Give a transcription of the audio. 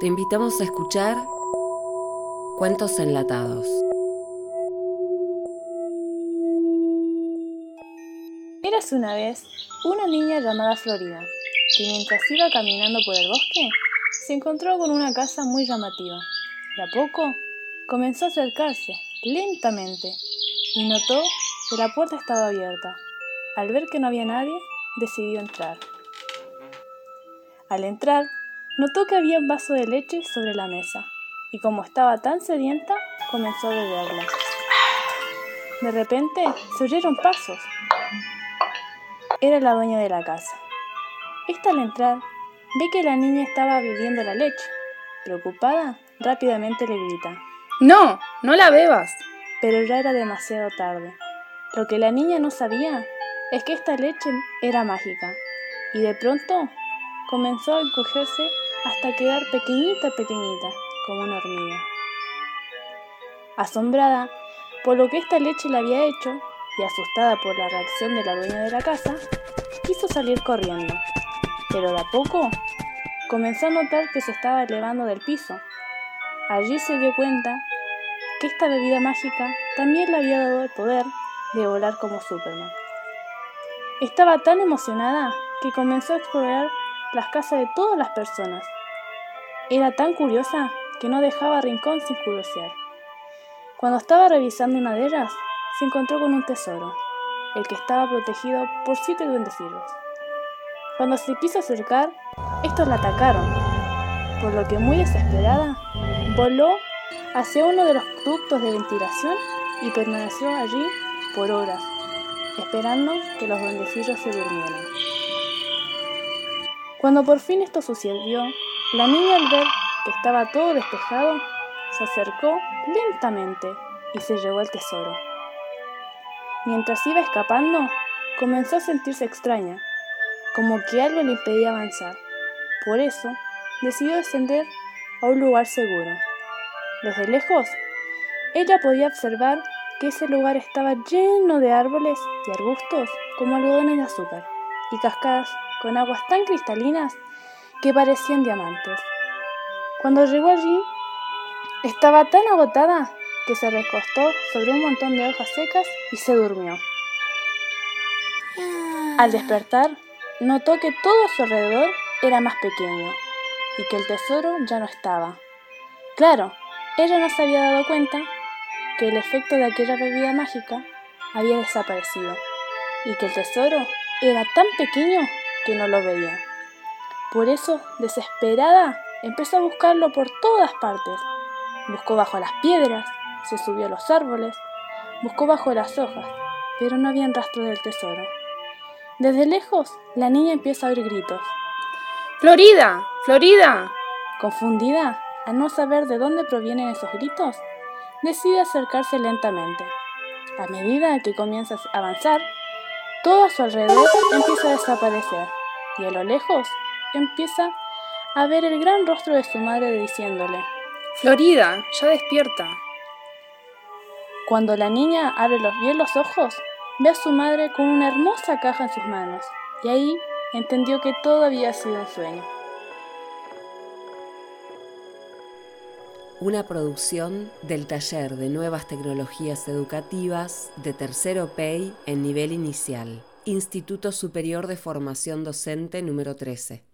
Te invitamos a escuchar Cuentos Enlatados. Eras una vez una niña llamada Florida, que mientras iba caminando por el bosque, se encontró con una casa muy llamativa. De a poco comenzó a acercarse lentamente y notó que la puerta estaba abierta. Al ver que no había nadie, decidió entrar. Al entrar, notó que había un vaso de leche sobre la mesa y como estaba tan sedienta, comenzó a beberla. De repente se oyeron pasos. Era la dueña de la casa. Esta al entrar ve que la niña estaba bebiendo la leche. Preocupada, rápidamente le grita. No, no la bebas. Pero ya era demasiado tarde. Lo que la niña no sabía es que esta leche era mágica y de pronto comenzó a encogerse hasta quedar pequeñita, pequeñita, como una hormiga. Asombrada por lo que esta leche le había hecho y asustada por la reacción de la dueña de la casa, quiso salir corriendo, pero de a poco comenzó a notar que se estaba elevando del piso. Allí se dio cuenta que esta bebida mágica también le había dado el poder de volar como Superman. Estaba tan emocionada que comenzó a explorar las casas de todas las personas. Era tan curiosa que no dejaba rincón sin curiosear. Cuando estaba revisando una de ellas, se encontró con un tesoro, el que estaba protegido por siete duendecillos. Cuando se quiso acercar, estos la atacaron, por lo que muy desesperada, voló hacia uno de los ductos de ventilación y permaneció allí por horas, esperando que los duendecillos se durmieran. Cuando por fin esto sucedió, la niña al ver que estaba todo despejado, se acercó lentamente y se llevó el tesoro. Mientras iba escapando, comenzó a sentirse extraña, como que algo le impedía avanzar. Por eso, decidió descender a un lugar seguro. Desde lejos, ella podía observar que ese lugar estaba lleno de árboles y arbustos como algodones de azúcar y cascadas con aguas tan cristalinas que parecían diamantes. Cuando llegó allí, estaba tan agotada que se recostó sobre un montón de hojas secas y se durmió. Al despertar, notó que todo a su alrededor era más pequeño y que el tesoro ya no estaba. Claro, ella no se había dado cuenta que el efecto de aquella bebida mágica había desaparecido y que el tesoro era tan pequeño que no lo veía. Por eso, desesperada, empezó a buscarlo por todas partes. Buscó bajo las piedras, se subió a los árboles, buscó bajo las hojas, pero no había rastro del tesoro. Desde lejos, la niña empieza a oír gritos. ¡Florida! ¡Florida! Confundida, al no saber de dónde provienen esos gritos, decide acercarse lentamente. A medida que comienza a avanzar, todo a su alrededor empieza a desaparecer y a lo lejos empieza a ver el gran rostro de su madre diciéndole, Florida, ya despierta. Cuando la niña abre los, bien los ojos, ve a su madre con una hermosa caja en sus manos y ahí entendió que todo había sido un sueño. Una producción del Taller de Nuevas Tecnologías Educativas de Tercero PEI en nivel inicial, Instituto Superior de Formación Docente número 13.